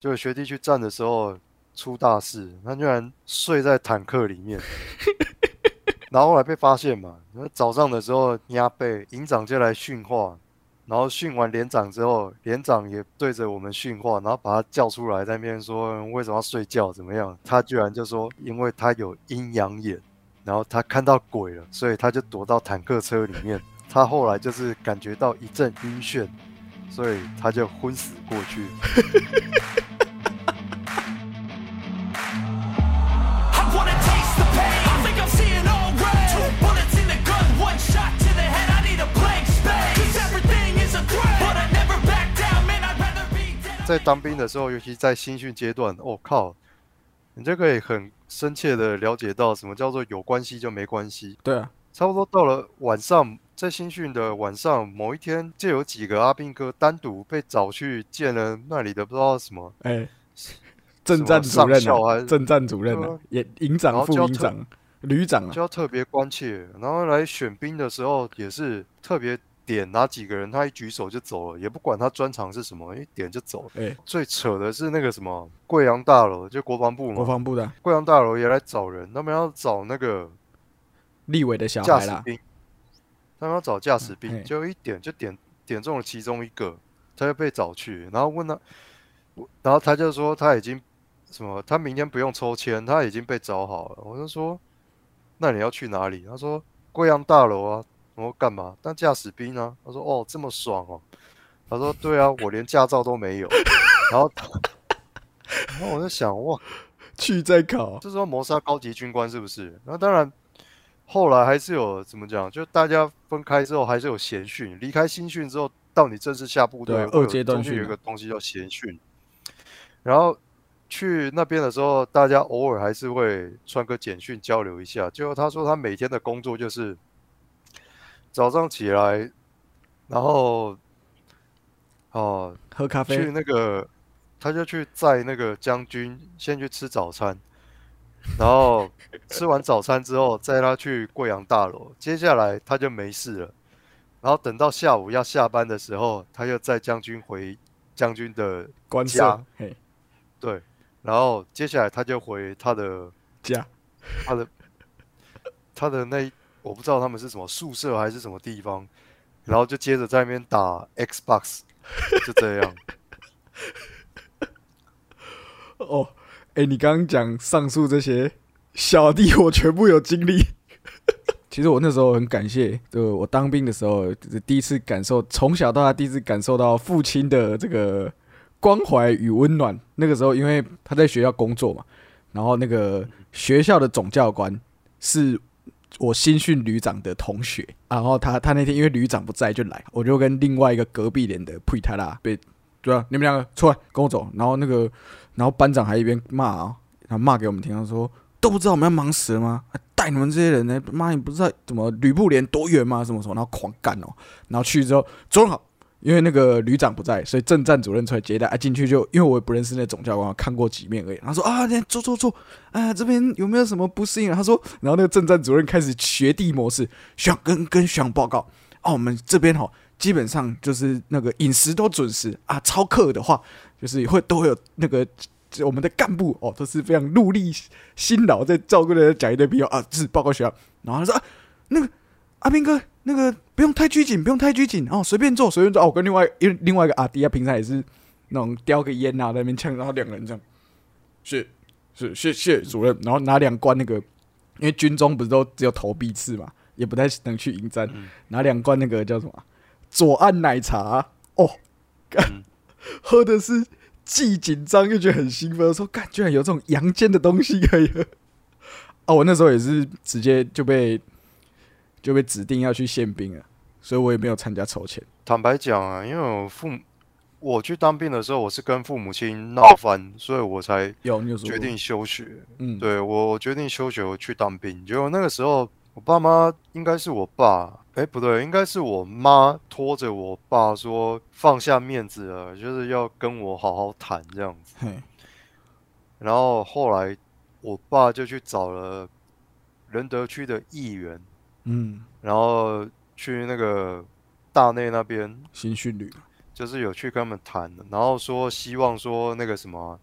就学弟去站的时候出大事，他居然睡在坦克里面，然后后来被发现嘛。那早上的时候压背，营长就来训话，然后训完连长之后，连长也对着我们训话，然后把他叫出来，在那边说为什么要睡觉，怎么样？他居然就说，因为他有阴阳眼，然后他看到鬼了，所以他就躲到坦克车里面。他后来就是感觉到一阵晕眩，所以他就昏死过去。在当兵的时候，尤其在新训阶段，我靠，你就可以很深切的了解到什么叫做有关系就没关系。对啊，差不多到了晚上，在新训的晚上，某一天就有几个阿兵哥单独被找去见了那里的不知道什么，哎，政战主任啊，政战主任啊，也营长、副营长、旅长啊，就要特别关切，然后来选兵的时候也是特别。点哪几个人，他一举手就走了，也不管他专长是什么，一点就走。哎，最扯的是那个什么贵阳大楼，就国防部嘛，国防部的贵阳大楼也来找人，他们要找那个立委的小驾驶兵，他们要找驾驶兵，就一点就点点中了其中一个，他就被找去，然后问他，然后他就说他已经什么，他明天不用抽签，他已经被找好了。我就说，那你要去哪里？他说贵阳大楼啊。我说干嘛？当驾驶兵啊？他说哦，这么爽哦。他说对啊，我连驾照都没有。然后，然后我在想哇，去再考，这是要谋杀高级军官是不是？那当然，后来还是有怎么讲？就大家分开之后还是有闲训，离开新训之后，到你正式下部队，二阶段训有个东西叫闲训。然后去那边的时候，大家偶尔还是会穿个简讯交流一下。最后他说他每天的工作就是。早上起来，然后哦，喝咖啡。去那个，他就去载那个将军先去吃早餐，然后 吃完早餐之后载他去贵阳大楼，接下来他就没事了，然后等到下午要下班的时候，他又载将军回将军的家，对，然后接下来他就回他的家，他的他的那。我不知道他们是什么宿舍还是什么地方，然后就接着在那边打 Xbox，就这样。哦，哎，你刚刚讲上述这些小弟，我全部有经历。其实我那时候很感谢，就我当兵的时候，就是第一次感受，从小到大第一次感受到父亲的这个关怀与温暖。那个时候，因为他在学校工作嘛，然后那个学校的总教官是。我新训旅长的同学，然后他他那天因为旅长不在就来，我就跟另外一个隔壁连的佩泰拉被对啊，你们两个出来跟我走。然后那个，然后班长还一边骂啊，然后骂给我们听，他说都不知道我们要忙死了吗？带你们这些人呢？妈，你不知道怎么吕布连多远吗？什么什么，然后狂干哦。然后去之后，坐好。因为那个旅长不在，所以正站主任出来接待啊。进去就因为我也不认识那总教官，看过几面而已。他说啊，坐坐坐，啊这边有没有什么不适应？他说，然后那个正站主任开始学弟模式，想跟跟学长报告哦，我们这边哈基本上就是那个饮食都准时啊。超课的话，就是会都会有那个我们的干部哦，都是非常努力辛劳在照顾的讲一堆比较啊，是报告学校。然后他说啊，那个阿斌哥。那个不用太拘谨，不用太拘谨哦，随便做，随便做哦。我跟另外因另外一个阿迪啊，平常也是那种叼个烟啊，在那边呛，然后两个人这样，谢是谢谢主任，然后拿两罐那个，因为军中不是都只有投币次嘛，也不太能去迎战，拿两罐那个叫什么左岸奶茶哦，干喝的是既紧张又觉得很兴奋，说干居然有这种阳间的东西可以喝啊！我那时候也是直接就被。就被指定要去宪兵了，所以我也没有参加筹钱。坦白讲啊，因为我父母我去当兵的时候，我是跟父母亲闹翻，所以我才有决定休学。嗯，对我决定休学，我去当兵。结果那个时候，我爸妈应该是我爸，哎，不对，应该是我妈拖着我爸说放下面子了，就是要跟我好好谈这样子。然后后来我爸就去找了仁德区的议员。嗯，然后去那个大内那边新训旅，就是有去跟他们谈，然后说希望说那个什么，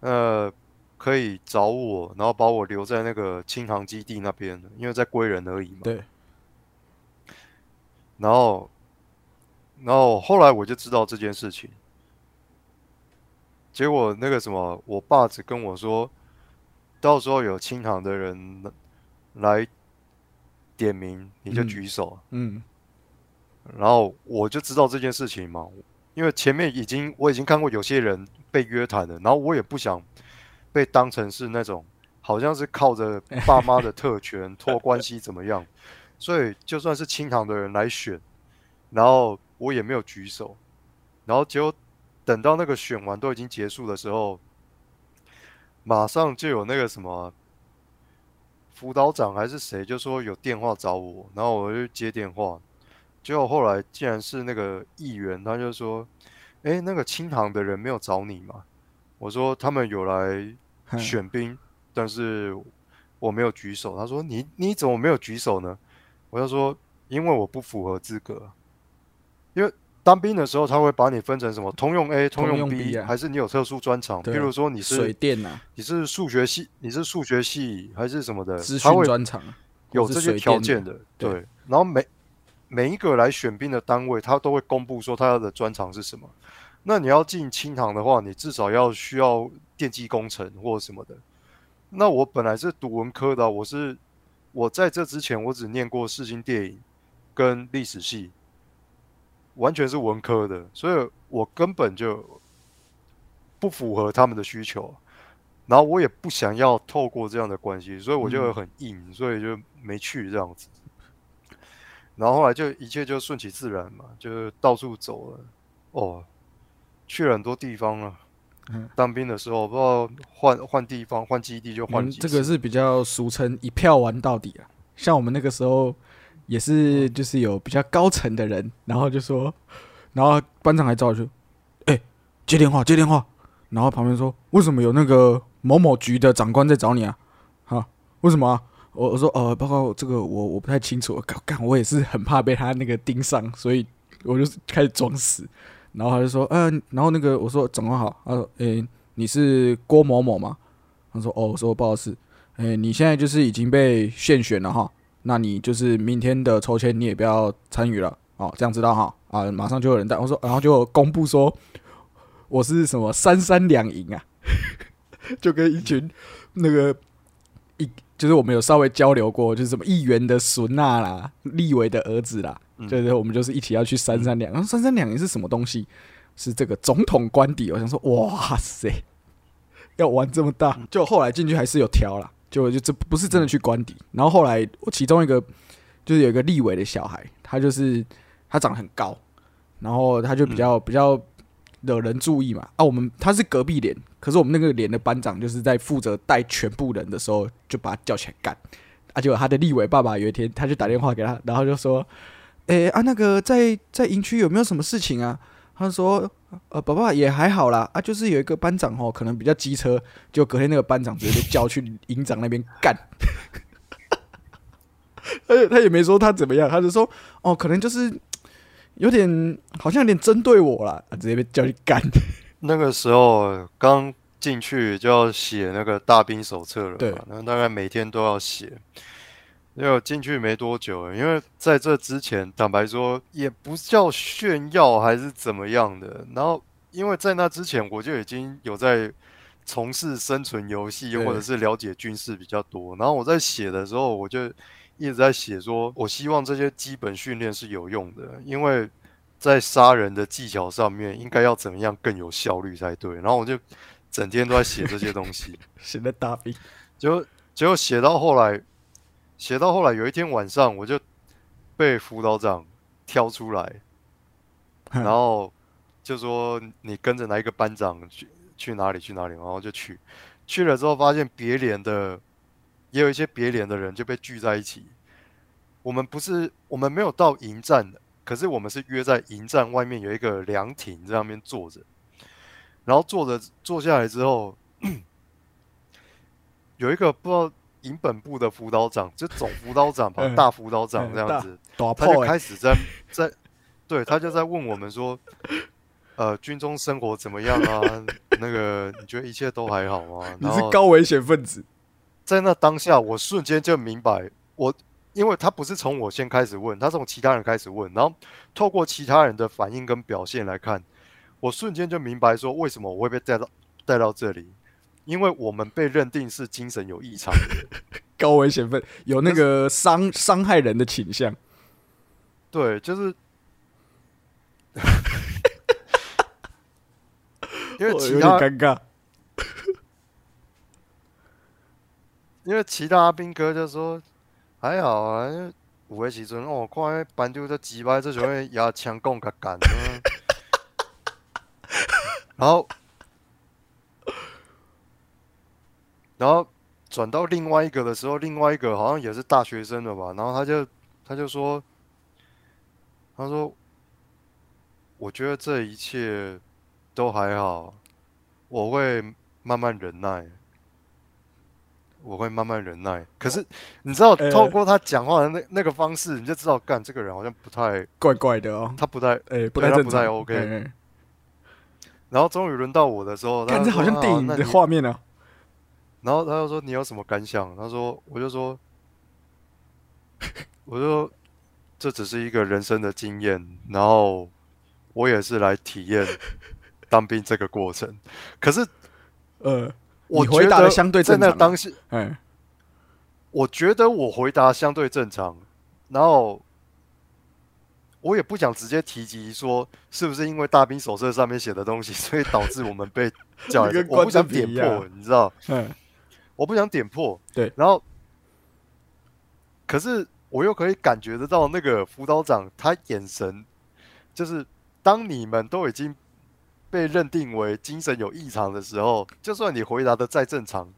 呃，可以找我，然后把我留在那个清航基地那边，因为在归人而已嘛。对。然后，然后后来我就知道这件事情。结果那个什么，我爸只跟我说，到时候有清航的人来点名，你就举手。嗯。然后我就知道这件事情嘛，因为前面已经我已经看过有些人被约谈了，然后我也不想被当成是那种好像是靠着爸妈的特权托关系怎么样，所以就算是清堂的人来选，然后我也没有举手，然后结果等到那个选完都已经结束的时候，马上就有那个什么辅导长还是谁就说有电话找我，然后我就接电话。结果后来竟然是那个议员，他就说：“哎，那个清塘的人没有找你吗？”我说：“他们有来选兵，但是我没有举手。”他说：“你你怎么没有举手呢？”我就说：“因为我不符合资格。因为当兵的时候，他会把你分成什么通用 A、通用 B，还是你有特殊专长？譬如说你是水电呐，你是数学系，你是数学系还是什么的？资讯专长有这些条件的，对。然后每每一个来选兵的单位，他都会公布说他的专长是什么。那你要进清堂的话，你至少要需要电机工程或什么的。那我本来是读文科的，我是我在这之前我只念过视听电影跟历史系，完全是文科的，所以我根本就不符合他们的需求。然后我也不想要透过这样的关系，所以我就很硬，所以就没去这样子。然后后来就一切就顺其自然嘛，就是到处走了，哦，去了很多地方啊。当兵的时候不知道换换地方换基地就换。这个是比较俗称一票玩到底啊。像我们那个时候也是，就是有比较高层的人，然后就说，然后班长还找我去，哎，接电话接电话，然后旁边说为什么有那个某某局的长官在找你啊？哈，为什么啊？我我说呃，报告这个我我不太清楚，干干我也是很怕被他那个盯上，所以我就开始装死，然后他就说，嗯，然后那个我说长官好，他说，诶，你是郭某某吗？他说，哦，我说不好意思，诶，你现在就是已经被现选了哈，那你就是明天的抽签你也不要参与了，哦，这样知道哈，啊，马上就有人带，我说，然后就公布说我是什么三三两赢啊，就跟一群那个一。就是我们有稍微交流过，就是什么议员的孙娜啦，立委的儿子啦，对对，我们就是一起要去三三两。然后三三两是什么东西？是这个总统官邸。我想说，哇塞，要玩这么大！就后来进去还是有挑啦，就就这不是真的去官邸。然后后来我其中一个就是有一个立委的小孩，他就是他长得很高，然后他就比较比较。惹人注意嘛？啊，我们他是隔壁连，可是我们那个连的班长就是在负责带全部人的时候，就把他叫起来干。啊，结果他的立委爸爸有一天，他就打电话给他，然后就说：“诶，啊，那个在在营区有没有什么事情啊？”他说：“呃，爸爸也还好啦，啊，就是有一个班长哦，可能比较机车，就隔天那个班长直接被叫去营长那边干。而且他也没说他怎么样，他就说：哦，可能就是。”有点好像有点针对我了，直接被叫去干。那个时候刚进去就要写那个大兵手册了，对，那大概每天都要写。因为进去没多久，因为在这之前，坦白说也不叫炫耀还是怎么样的。然后因为在那之前，我就已经有在从事生存游戏或者是了解军事比较多。然后我在写的时候，我就。一直在写说，我希望这些基本训练是有用的，因为在杀人的技巧上面，应该要怎么样更有效率才对。然后我就整天都在写这些东西，写的大兵，结果结果写到后来，写到后来有一天晚上，我就被辅导长挑出来，然后就说你跟着哪一个班长去去哪里去哪里，然后就去去了之后，发现别连的。也有一些别连的人就被聚在一起。我们不是，我们没有到营站的，可是我们是约在营站外面有一个凉亭在那边坐着。然后坐着坐下来之后，有一个不知道营本部的辅导长，就总辅导长吧，大辅导长这样子，他就开始在在对他就在问我们说，呃，军中生活怎么样啊？那个你觉得一切都还好吗？你是高危险分子，在那当下，我瞬间就明白，我因为他不是从我先开始问，他从其他人开始问，然后透过其他人的反应跟表现来看，我瞬间就明白说，为什么我会被带到带到这里，因为我们被认定是精神有异常，高危险分有那个伤伤害人的倾向，对，就是 因为其他尴尬。因为其他兵哥就说还好啊，因为有的时阵哦，看迄班丢这鸡巴，这种会牙枪共甲干，嗯。然后然后转到另外一个的时候，另外一个好像也是大学生了吧，然后他就他就说，他说，我觉得这一切都还好，我会慢慢忍耐。我会慢慢忍耐，可是你知道，呃透过他讲话的那那个方式，你就知道，干这个人好像不太，怪怪的哦，他不太。哎、不太不太 OK 然后终于轮到我的时候，他看这好像电影的画面啊。然后他就说你有什么感想？他说我就说，我就说这只是一个人生的经验，然后我也是来体验当兵这个过程。可是 呃，我回答的觉得相对在正常啊。那当时，嗯，我觉得我回答相对正常，然后我也不想直接提及说是不是因为大兵手册上面写的东西，所以导致我们被 叫来。我不想点破你知道，嗯，我不想点破。对然后可是我又可以感觉得到那个辅导长他眼神，就是当你们都已经被认定为精神有异常的时候，就算你回答的再正常，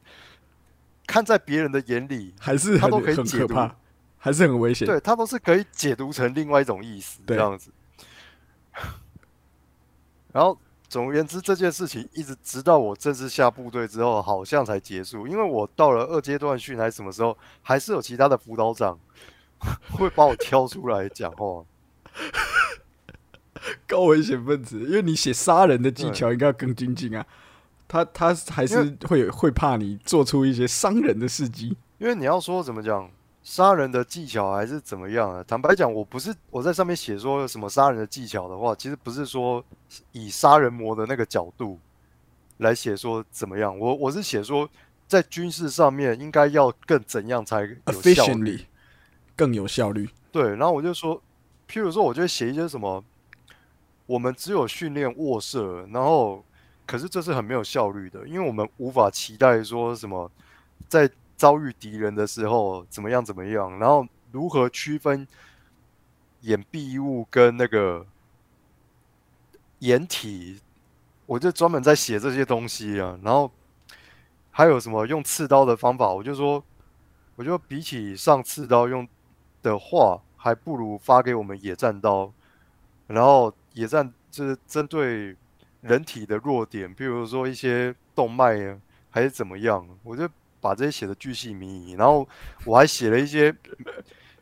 看在别人的眼里，还是很他都可以解读还是很危险。对他都是可以解读成另外一种意思，这样子。然后总而言之，这件事情一直直到我正式下部队之后，好像才结束。因为我到了二阶段训还是什么时候，还是有其他的辅导长 会把我挑出来讲话。高危险分子，因为你写杀人的技巧应该要更精进啊。他他还是会有会怕你做出一些伤人的事迹。因为你要说怎么讲，杀人的技巧还是怎么样啊？坦白讲，我不是我在上面写说有什么杀人的技巧的话，其实不是说以杀人魔的那个角度来写说怎么样，我我是写说在军事上面应该要更怎样才有效率。更有效率。对，然后我就说，譬如说，我就会写一些什么，我们只有训练卧射，然后可是这是很没有效率的，因为我们无法期待说什么在遭遇敌人的时候怎么样怎么样，然后如何区分掩蔽物跟那个掩体，我就专门在写这些东西啊，然后还有什么用刺刀的方法，我就说，我就比起上刺刀用的话，还不如发给我们野战刀，然后野战就是针对人体的弱点，比如说一些动脉啊，还是怎么样，我就把这些写的巨细靡遗，然后我还写了一些，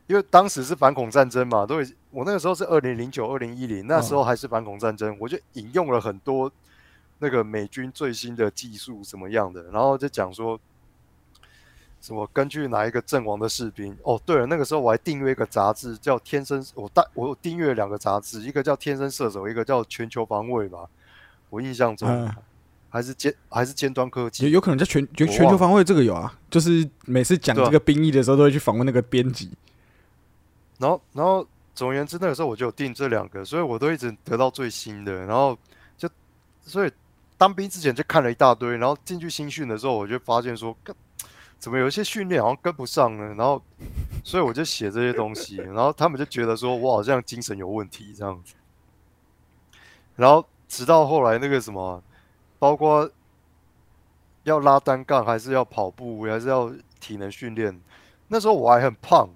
因为当时是反恐战争嘛，都已我那个时候是二零零九、二零一零，那时候还是反恐战争，我就引用了很多那个美军最新的技术什么样的，然后就讲说。什么？根据哪一个阵亡的士兵？哦，对了，那个时候我还订阅一个杂志，叫《天生》，我大我订阅两个杂志，一个叫《天生射手》，一个叫《全球防卫》吧。我印象中、嗯还是尖还是尖端科有技。有可能在全全球防卫这个有啊，就是每次讲这个兵役的时候，都会去访问那个编辑。然后，然后总而言之，那个时候我就有订这两个，所以我都一直得到最新的。然后就所以当兵之前就看了一大堆，然后进去新训的时候，我就发现说，干怎么有一些训练好像跟不上呢？然后，所以我就写这些东西，然后他们就觉得说我好像精神有问题这样子。然后直到后来那个什么，包括要拉单杠，还是要跑步，还是要体能训练，那时候我还很胖。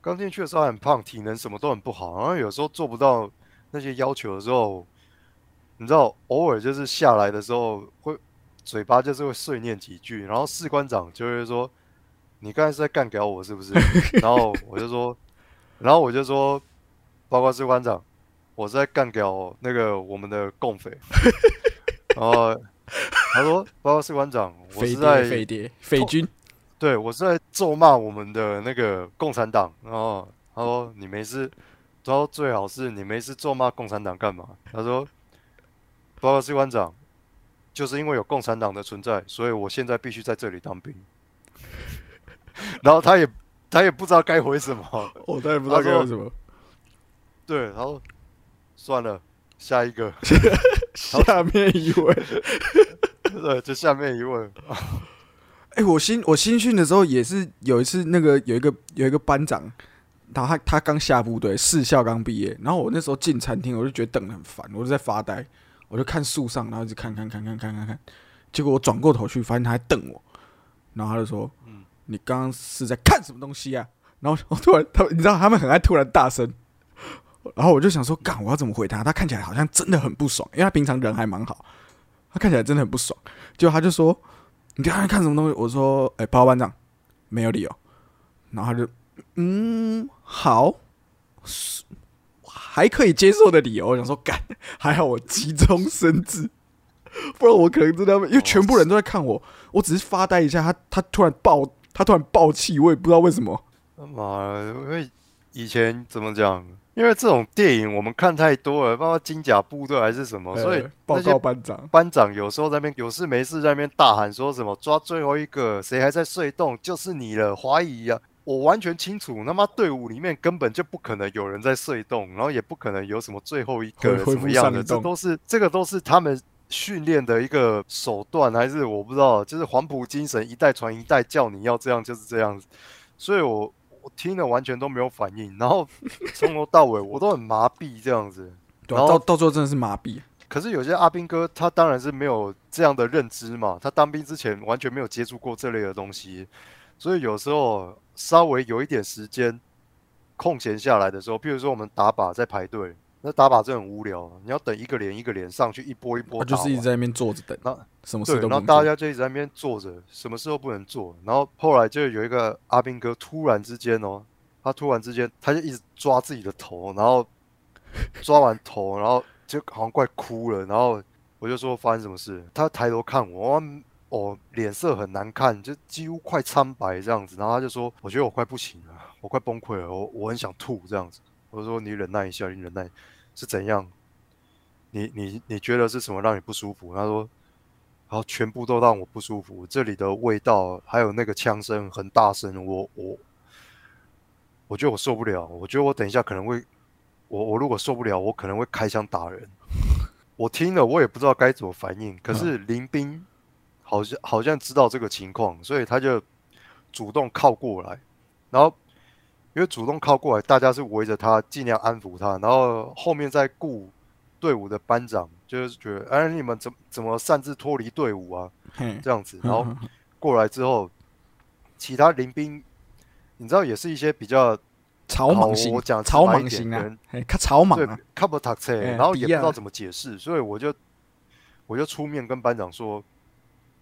刚进去的时候很胖，体能什么都很不好，然后有时候做不到那些要求的时候，你知道，偶尔就是下来的时候会嘴巴就是会碎念几句，然后士官长就会说：“你刚才是在干掉我是不是？” 然后我就说，然后我就说，包括士官长，我是在干掉那个我们的共匪。然后他说，报告士官长，我，是在匪谍，匪军。对我是在咒骂我们的那个共产党。然后他说你没事，他说最好是你没事咒骂共产党干嘛？他说，报告士官长，就是因为有共产党的存在，所以我现在必须在这里当兵。然后他也他也不知道该回什么。我他也不知道该回什么。对，然后算了，下一个，下面一位，对，就下面一位。哎、我新我新训的时候也是有一次，那个有一个有一个班长，然后他他刚下部队，士校刚毕业，然后我那时候进餐厅，我就觉得等得很烦，我就在发呆，我就看树上，然后一直看看看看看看看，结果我转过头去，发现他在瞪我，然后他就说：“嗯你刚刚是在看什么东西啊？”然后我突然他你知道他们很爱突然大声，然后我就想说，干我要怎么回他？他看起来好像真的很不爽，因为他平常人还蛮好，他看起来真的很不爽。结果他就说：“你刚才看什么东西？”我说：“哎、报告班长，没有理由。”然后他就嗯好，还可以接受的理由。我想说，干还好我急中生智，不然我可能真的因为全部人都在看我，我只是发呆一下，他他突然爆，他突然爆气，我也不知道为什么。妈的，因为以前怎么讲？因为这种电影我们看太多了，包括金甲部队还是什么，所以呃报告班长，班长有时候在那边有事没事在那边大喊说什么抓最后一个，谁还在睡洞就是你了，怀疑啊！我完全清楚，他妈队伍里面根本就不可能有人在睡洞，然后也不可能有什么最后一个什么样的，这都是这个都是他们训练的一个手段，还是我不知道，就是黄埔精神一代传一代，叫你要这样就是这样子，所以我我听了完全都没有反应，然后从头到尾我都很麻痹这样子。然后到到最后真的是麻痹。可是有些阿兵哥，他当然是没有这样的认知嘛，他当兵之前完全没有接触过这类的东西，所以有时候稍微有一点时间空闲下来的时候，譬如说我们打靶在排队，那打靶真的很无聊，你要等一个连一个连上去，一波一波打，他就是一直在那边坐着等，那什么事，都。然后大家就一直在那边坐着，什么事都不能做。然后后来就有一个阿兵哥突然之间哦，他突然之间他就一直抓自己的头，然后抓完头，然后就好像快哭了。然后我就说发生什么事？他抬头看我，哦，脸色很难看，就几乎快苍白这样子。然后他就说：“我觉得我快不行了，我快崩溃了，我我很想吐这样子。”我就说：“你忍耐一下，你忍耐是怎样？你你你觉得是什么让你不舒服？”他说。然后全部都让我不舒服，这里的味道还有那个枪声很大声，我我我觉得我受不了，我觉得我等一下可能会，我我如果受不了，我可能会开枪打人。我听了我也不知道该怎么反应，可是林斌好像好像知道这个情况，所以他就主动靠过来，然后因为主动靠过来，大家是围着他尽量安抚他，然后后面再顾队伍的班长就是觉得，哎，你们怎怎么擅自脱离队伍啊？这样子，然后嗯过来之后，其他临兵，你知道也是一些比较好草莽型我，讲直草莽型啊可能，嘿，他草莽对啊，看不读册，哎然后也不知道怎么解释，所以我就我就出面跟班长说，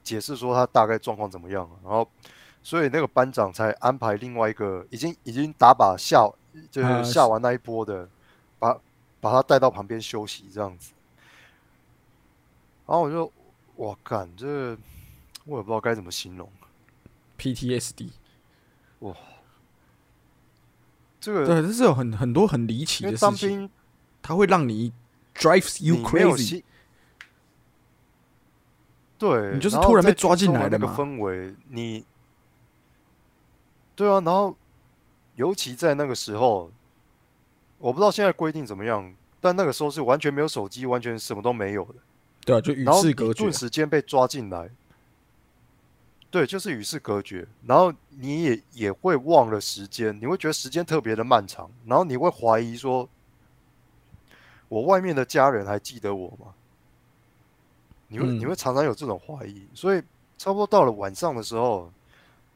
解释说他大概状况怎么样，然后所以那个班长才安排另外一个已经已经打靶下就啊是下完那一波的，把把他带到旁边休息这样子，然后我就我干这我也不知道该怎么形容。PTSD，哇。这个对，这是有很很多很离奇的事情，当兵它会让你 drives you crazy，对，你就是突然被抓进来的那个氛围，你对啊，然后尤其在那个时候，我不知道现在规定怎么样，但那个时候是完全没有手机，完全什么都没有的，对啊，就与世隔绝顿，时间被抓进来，对，就是与世隔绝，然后你也也会忘了时间，你会觉得时间特别的漫长，然后你会怀疑说，我外面的家人还记得我吗？你会你嗯会常常有这种怀疑，所以差不多到了晚上的时候，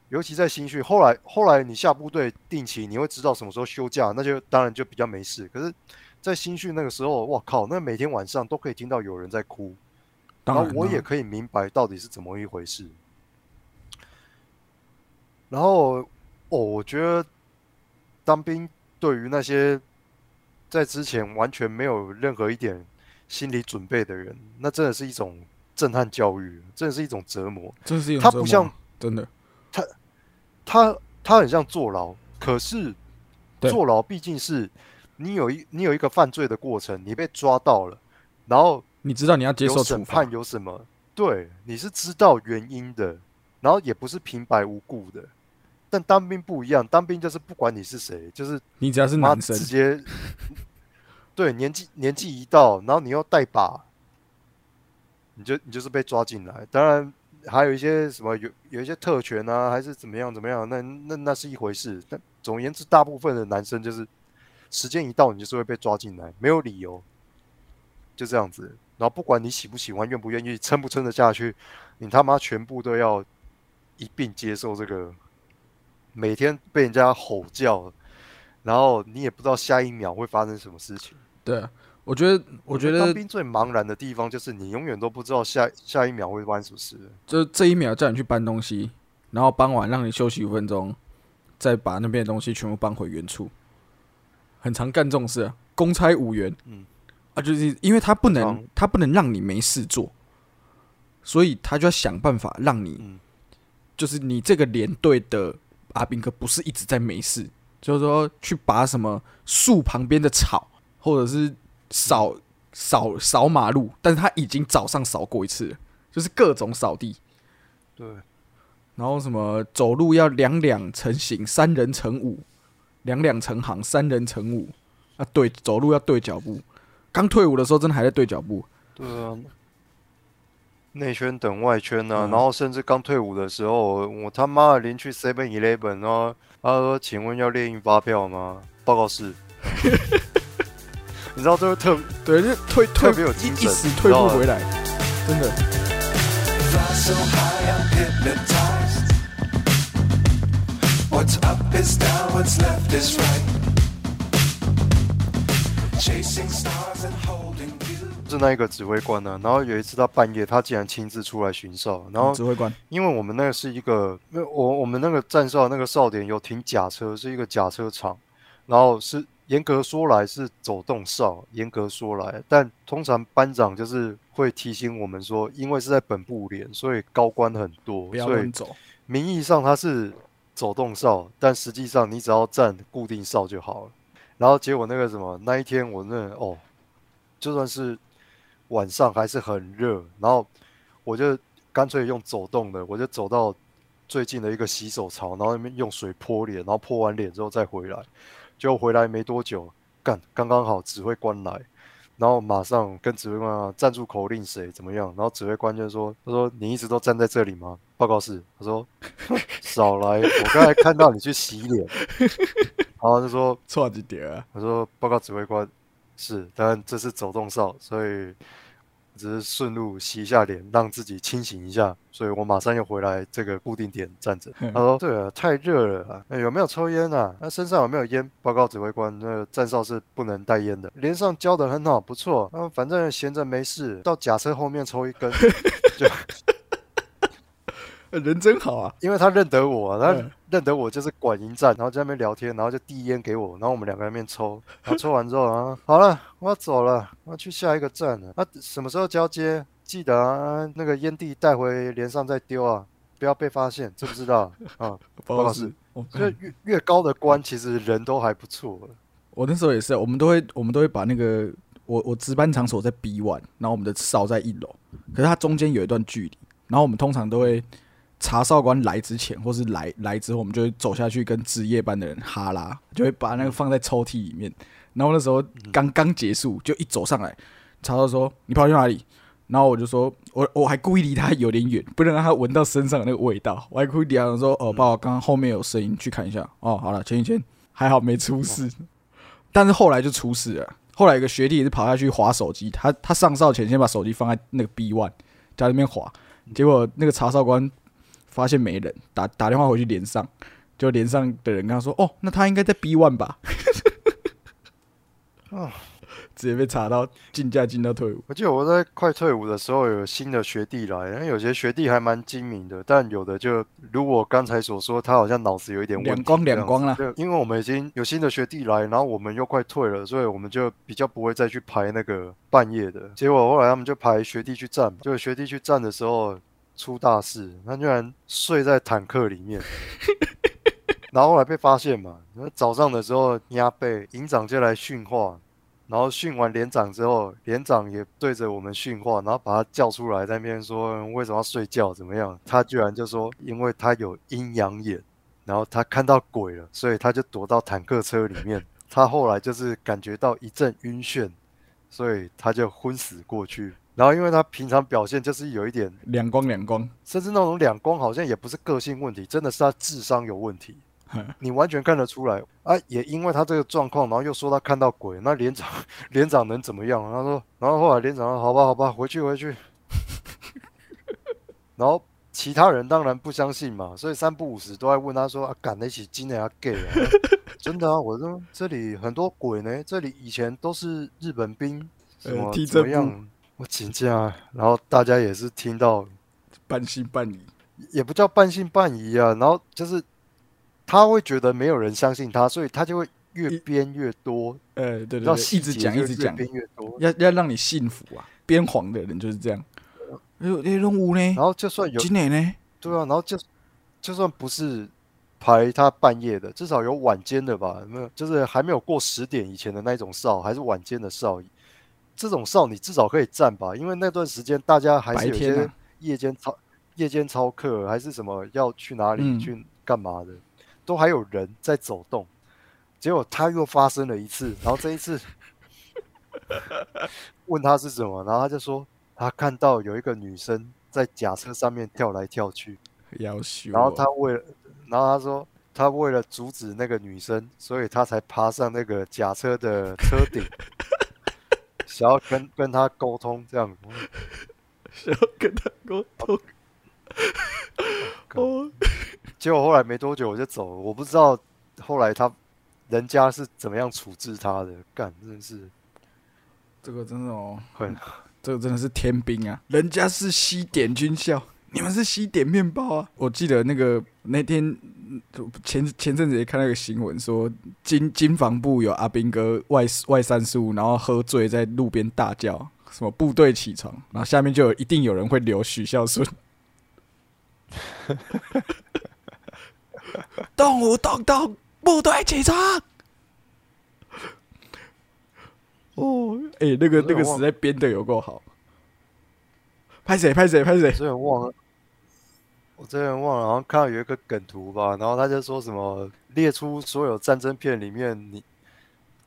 尤其在新训，后来后来你下部队定期，你会知道什么时候休假，那就当然就比较没事。可是，在新训那个时候，我靠，那每天晚上都可以听到有人在哭，当然然后我也可以明白到底是怎么一回事。然后，哦，我觉得当兵对于那些在之前完全没有任何一点心理准备的人，那真的是一种震撼教育，真的是一种折磨。真是一种折磨他不像真的，他他很像坐牢，可是坐牢毕竟是你有一你有一个犯罪的过程，你被抓到了，然后你知道你要接受审判，有什么？对，你是知道原因的，然后也不是平白无故的。但当兵不一样，当兵就是不管你是谁，就是你只要是妈男生直，接，对年纪年纪一到，然后你又带把，你就你就是被抓进来。当然还有一些什么有有一些特权啊，还是怎么样怎么样，那那那是一回事。但总而言之，大部分的男生就是时间一到，你就是会被抓进来，没有理由，就这样子。然后不管你喜不喜欢、愿不愿意、撑不撑得下去，你他妈全部都要一并接受这个每天被人家吼叫，然后你也不知道下一秒会发生什么事情。对，我觉得我觉得当兵最茫然的地方就是你永远都不知道下下一秒会发生什么事。就这一秒叫你去搬东西，然后搬完让你休息五分钟，再把那边的东西全部搬回原处，很常干这种事啊，公差五元，嗯啊，就是因为他不能他不能让你没事做，所以他就要想办法让你嗯，就是你这个连队的阿兵哥不是一直在没事，就是说去拔什么树旁边的草，或者是扫扫扫马路，但是他已经早上扫过一次了，就是各种扫地，对，然后什么走路要两两成行，三人成五，两两成行，三人成五啊，对，走路要对脚步。刚退伍的时候，真的还在对脚步，对啊。内圈等外圈啊，嗯然后甚至刚退伍的时候，我他妈的连去 Seven Eleven，然后他说：“请问要列印发票吗？”报告是。你知道这个特对，就退退特别有一精神一时退不回来，真的。So high, I'm hypnotized. What's up is down, what's left is right. Chasing stars and holding you. 是那一个指挥官呢、然后有一次他半夜，他竟然亲自出来巡哨，然后指挥官，因为我们那个是一个，因为我我们那个站哨那个哨点有停假车，是一个假车场，然后是严格说来是走动哨，严格说来，但通常班长就是会提醒我们说，因为是在本部连，所以高官很多不，要所以乱走。名义上他是走动哨，但实际上你只要站固定哨就好了。然后结果那个什么，那一天我那哦，就算是晚上还是很热，然后我就干脆用走动的，我就走到最近的一个洗手槽，然后那边用水泼脸，然后泼完脸之后再回来。结果回来没多久，干刚刚好指挥官来，然后马上跟指挥官啊站住口令谁怎么样，然后指挥官就说：“他说你一直都站在这里吗？”报告是，他说：“少来，我刚才看到你去洗脸。”然后就说错几点啊？我说报告指挥官，是，但这是走动哨，所以只是顺路洗一下脸，让自己清醒一下，所以我马上又回来这个固定点站着。他说：“对啊，太热了有没有抽烟啊？那身上有没有烟？”报告指挥官，那个站哨是不能带烟的。连上教的很好，不错。啊，反正闲着没事，到甲车后面抽一根，就人真好啊！因为他认得我、啊，他嗯认得我就是管营站，然后在那边聊天，然后就递烟给我，然后我们两个在那边抽，然后抽完之后啊，好了，我要走了，我要去下一个站了。啊，什么时候交接？记得啊，那个烟蒂带回连上再丢啊，不要被发现，知不知道？啊，报告是，我就越越高的官，其实人都还不错。我那时候也是，我们都会我们都会把那个我我值班场所在 B one，然后我们的哨在一楼，可是它中间有一段距离，然后我们通常都会查哨官来之前，或是来来之后，我们就会走下去跟值夜班的人哈拉，就会把那个放在抽屉里面。然后那时候刚刚结束，就一走上来，查到说你跑去哪里？然后我就说，我 我还故意离他有点远，不能让他闻到身上的那个味道。我还故意离他说，哦，爸，爸刚刚后面有声音，去看一下。哦，好了，前一天，还好没出事。但是后来就出事了。后来有个学弟也是跑下去划手机，他他上哨前先把手机放在那个 B one，在那边划，结果那个查哨官发现没人，打打电话回去连上，就连上的人跟他说：“哦，那他应该在 B one 吧？”啊 直接被查到进价进到退伍。我记得我在快退伍的时候，有新的学弟来，因为有些学弟还蛮精明的，但有的就如我刚才所说，他好像脑子有一点问题。两光两光啦子就因为我们已经有新的学弟来，然后我们又快退了，所以我们就比较不会再去排那个半夜的。结果后来他们就排学弟去站，就学弟去站的时候出大事，他居然睡在坦克里面。然后后来被发现嘛，那早上的时候压背，营长就来训话，然后训完连长之后，连长也对着我们训话，然后把他叫出来，在那边说为什么要睡觉，怎么样？他居然就说，因为他有阴阳眼，然后他看到鬼了，所以他就躲到坦克车里面。他后来就是感觉到一阵晕眩，所以他就昏死过去。然后因为他平常表现就是有一点，两光两光，甚至那种两光，好像也不是个性问题，真的是他智商有问题。你完全看得出来啊！也因为他这个状况，然后又说他看到鬼，那连长 连长能怎么样？他说，然后后来连长说：“好吧，好吧，回去回去。”然后其他人当然不相信嘛，所以三不五时都在问他说：“啊，赶得起今年要 gay 啊？”真的啊，我说这里很多鬼呢，这里以前都是日本兵，什呃么怎么样？我请假，然后大家也是听到半信半疑。也不叫半信半疑啊，然后就是他会觉得没有人相信他，所以他就会越一编越多，呃，对对对，让细一直讲一直讲，编越多。要要让你信服啊。编谎的人就是这样。哎呦，哎，任务呢然？后就算有今年呢？对啊，然后就就算不是排他半夜的，至少有晚间的吧？有没有？就是还没有过十点以前的那种哨，还是晚间的哨，这种哨你至少可以站吧？因为那段时间大家还是有些夜间操夜间操课，还是什么要去哪里、嗯去干嘛的，都还有人在走动。结果他又发生了一次，然后这一次 问他是什么，然后他就说他看到有一个女生在甲车上面跳来跳去。然后他为了，然后他说他为了阻止那个女生，所以他才爬上那个甲车的车顶，想要跟跟他沟通这样。想要跟他沟通。哦，结果后来没多久我就走了，我不知道后来他人家是怎么样处置他的，干真的是这个真的哦，很这个真的是天兵啊！人家是西点军校，你们是西点面包啊！我记得那个那天前前阵子也看到一个新闻说，金金防部有阿兵哥外外三十五，然后喝醉在路边大叫，什么部队起床，然后下面就有一定有人会留许孝顺。动物动动，部队起床。哦，哎、那个那个实在编的有够好。拍谁拍谁拍谁我，真的忘了，我之前忘了，好像看到有一个梗图吧，然后他就说什么列出所有战争片里面你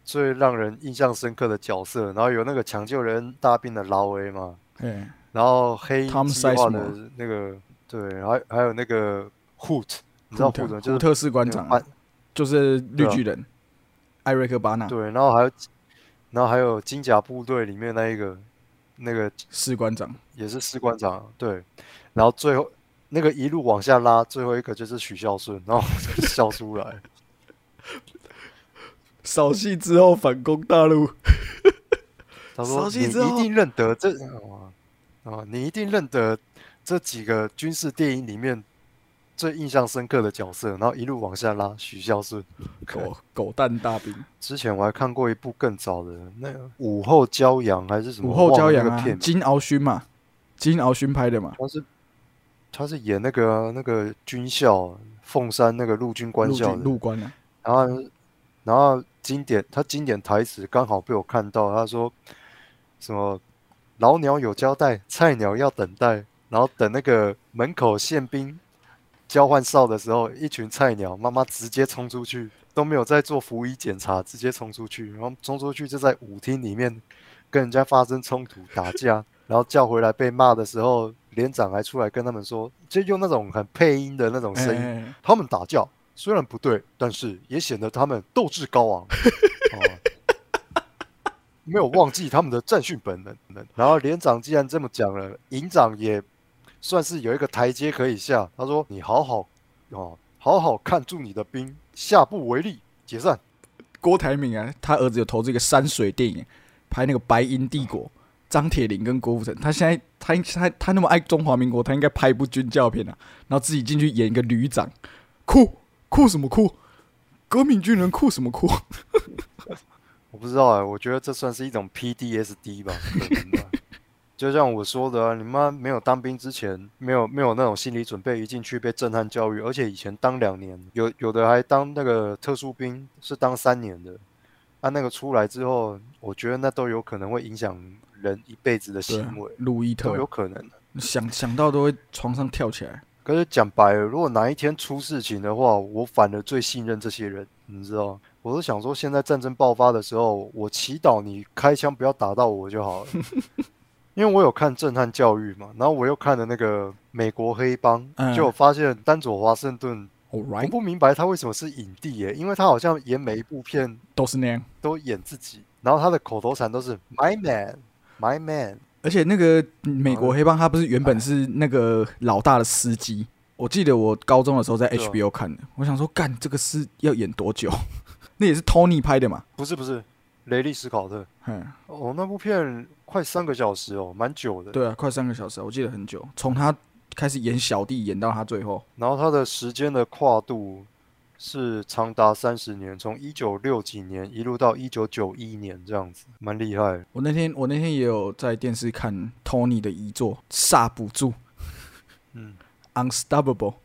最让人印象深刻的角色，然后有那个抢救人大兵的劳威嘛，哎，然后黑计划的那个对，还还有那个 Hoot，你知道 Hoot 吗？就是特士官长啊、就是绿巨人，艾瑞克巴纳对，然后还有然后还有金甲部队里面那一个那个士官长，也是士官长，对，然后最后那个一路往下拉，最后一个就是许孝顺，然后笑出来。扫戏之后反攻大陆，他说：“你一定认得这啊啊，你一定认得这几个军事电影里面最印象深刻的角色。”然后一路往下拉，许孝顺。狗狗蛋大兵，之前我还看过一部更早的，那个午后骄阳还是什么？午后骄阳片，金鳌勋嘛，金鳌勋拍的嘛，他是他是演那个啊那个军校凤山那个陆军官陆军校的，陆官啊，然后然后经典他经典台词刚好被我看到，他说什么老鸟有交代，菜鸟要等待，然后等那个门口宪兵交换哨的时候，一群菜鸟妈妈直接冲出去，都没有在做服役检查，直接冲出去，然后冲出去就在舞厅里面跟人家发生冲突打架，然后叫回来被骂的时候，连长还出来跟他们说，就用那种很配音的那种声音。哎，哎他们打架虽然不对，但是也显得他们斗志高昂，哦、没有忘记他们的战训本能。然后连长既然这么讲了，营长也算是有一个台阶可以下。他说：“你好好哦，好好看住你的兵，下不为例，解散。郭台铭啊，他儿子有投这个山水电影，拍那个《白银帝国》，张铁林跟郭富城，他现在他他他那么爱中华民国，他应该拍一部军教片啊，然后自己进去演一个旅长，酷酷什么酷？革命军人酷什么酷？我不知道哎、我觉得这算是一种 PDSD 吧，就像我说的、你妈没有当兵之前，没有没有那种心理准备，一进去被震撼教育，而且以前当两年，有有的还当那个特殊兵，是当三年的，啊，那个出来之后，我觉得那都有可能会影响人一辈子的行为，路易都有可能的。想想到都会床上跳起来。可是讲白了，如果哪一天出事情的话，我反而最信任这些人，你知道？我是想说，现在战争爆发的时候，我祈祷你开枪不要打到我就好了，因为我有看震撼教育嘛，然后我又看了那个美国黑帮，嗯就有发现丹佐华盛顿，我不明白他为什么是影帝耶，因为他好像演每一部片都是那样。都演自己，然后他的口头禅都是 My man，My man，而且那个美国黑帮，他不是原哎本是那个老大的司机。我记得我高中的时候在 HBO 看的，我想说，干这个是要演多久？那也是 Tony 拍的嘛。不是不是，雷利斯考特，嗯，哦，那部片快三个小时哦，蛮久的。对啊，快三个小时啊，我记得很久，从他开始演小弟演到他最后。然后他的时间的跨度是长达三十年，从一九六几年一路到一九九一年这样子，蛮厉害。我那天我那天也有在电视看 Tony 的遗作《刹不住嗯，》（Unstoppable），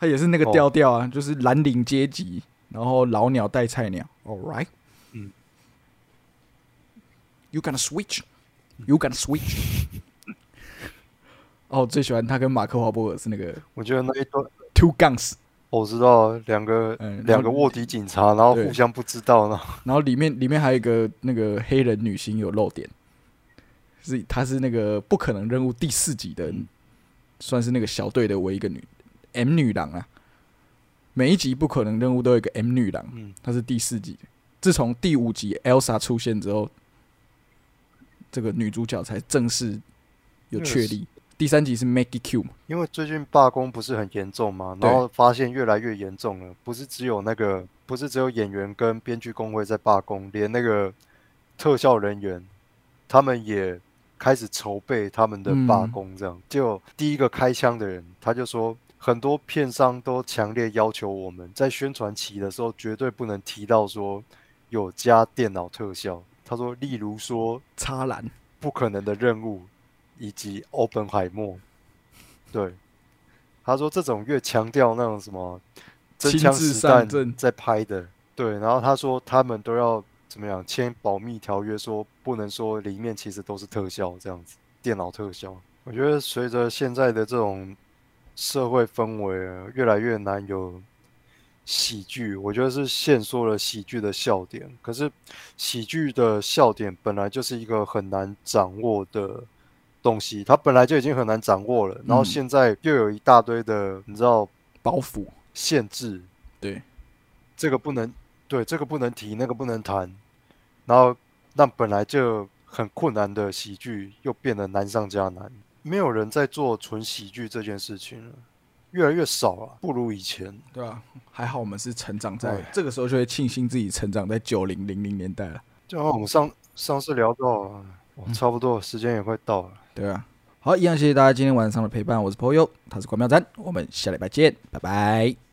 他也是那个哦调调啊，就是蓝领阶级，然后老鸟带菜鸟。All right，嗯，You gonna switch? You gonna switch? 哦，最喜欢他跟马克华波尔是那个我觉得那一段 Two Guns，我知道两个嗯，两个卧底警察，然后互相不知道，呢 然后里面里面还有一个那个黑人女星有露点，是她是那个不可能任务第四集的，算是那个小队的唯一一个女 M 女郎啊。每一集不可能任务都有一个 M 女郎，嗯，她是第四集。自从第五集 Elsa 出现之后，这个女主角才正式有确立。第三集是 Maggie Q 嘛，因为最近罢工不是很严重嘛，然后发现越来越严重了，不是只有那个，不是只有演员跟编剧工会在罢工，连那个特效人员，他们也开始筹备他们的罢嗯工。这样，就第一个开枪的人，他就说，很多片商都强烈要求我们在宣传期的时候绝对不能提到说有加电脑特效。他说，例如说插篮，不可能的任务以及欧本海默。对，他说这种越强调那种什么真枪实弹在拍的，对，然后他说他们都要怎么样签保密条约，说不能说里面其实都是特效这样子，电脑特效。我觉得随着现在的这种社会氛围啊，越来越难有喜剧，我觉得是限缩了喜剧的笑点。可是喜剧的笑点本来就是一个很难掌握的东西，它本来就已经很难掌握了，然后嗯现在又有一大堆的你知道包袱，限制，对，这个不能对，这个不能提，那个不能谈，然后让本来就很困难的喜剧又变得难上加难。没有人在做纯喜剧这件事情了，越来越少了，不如以前。对啊，还好我们是成长在哎这个时候，就会庆幸自己成长在九零零零年代了，就像我们上上次聊到，哦差不多时间也快到了。对啊。好，一样谢谢大家今天晚上的陪伴，我是朋友他是关妙赞，我们下礼拜见，拜拜。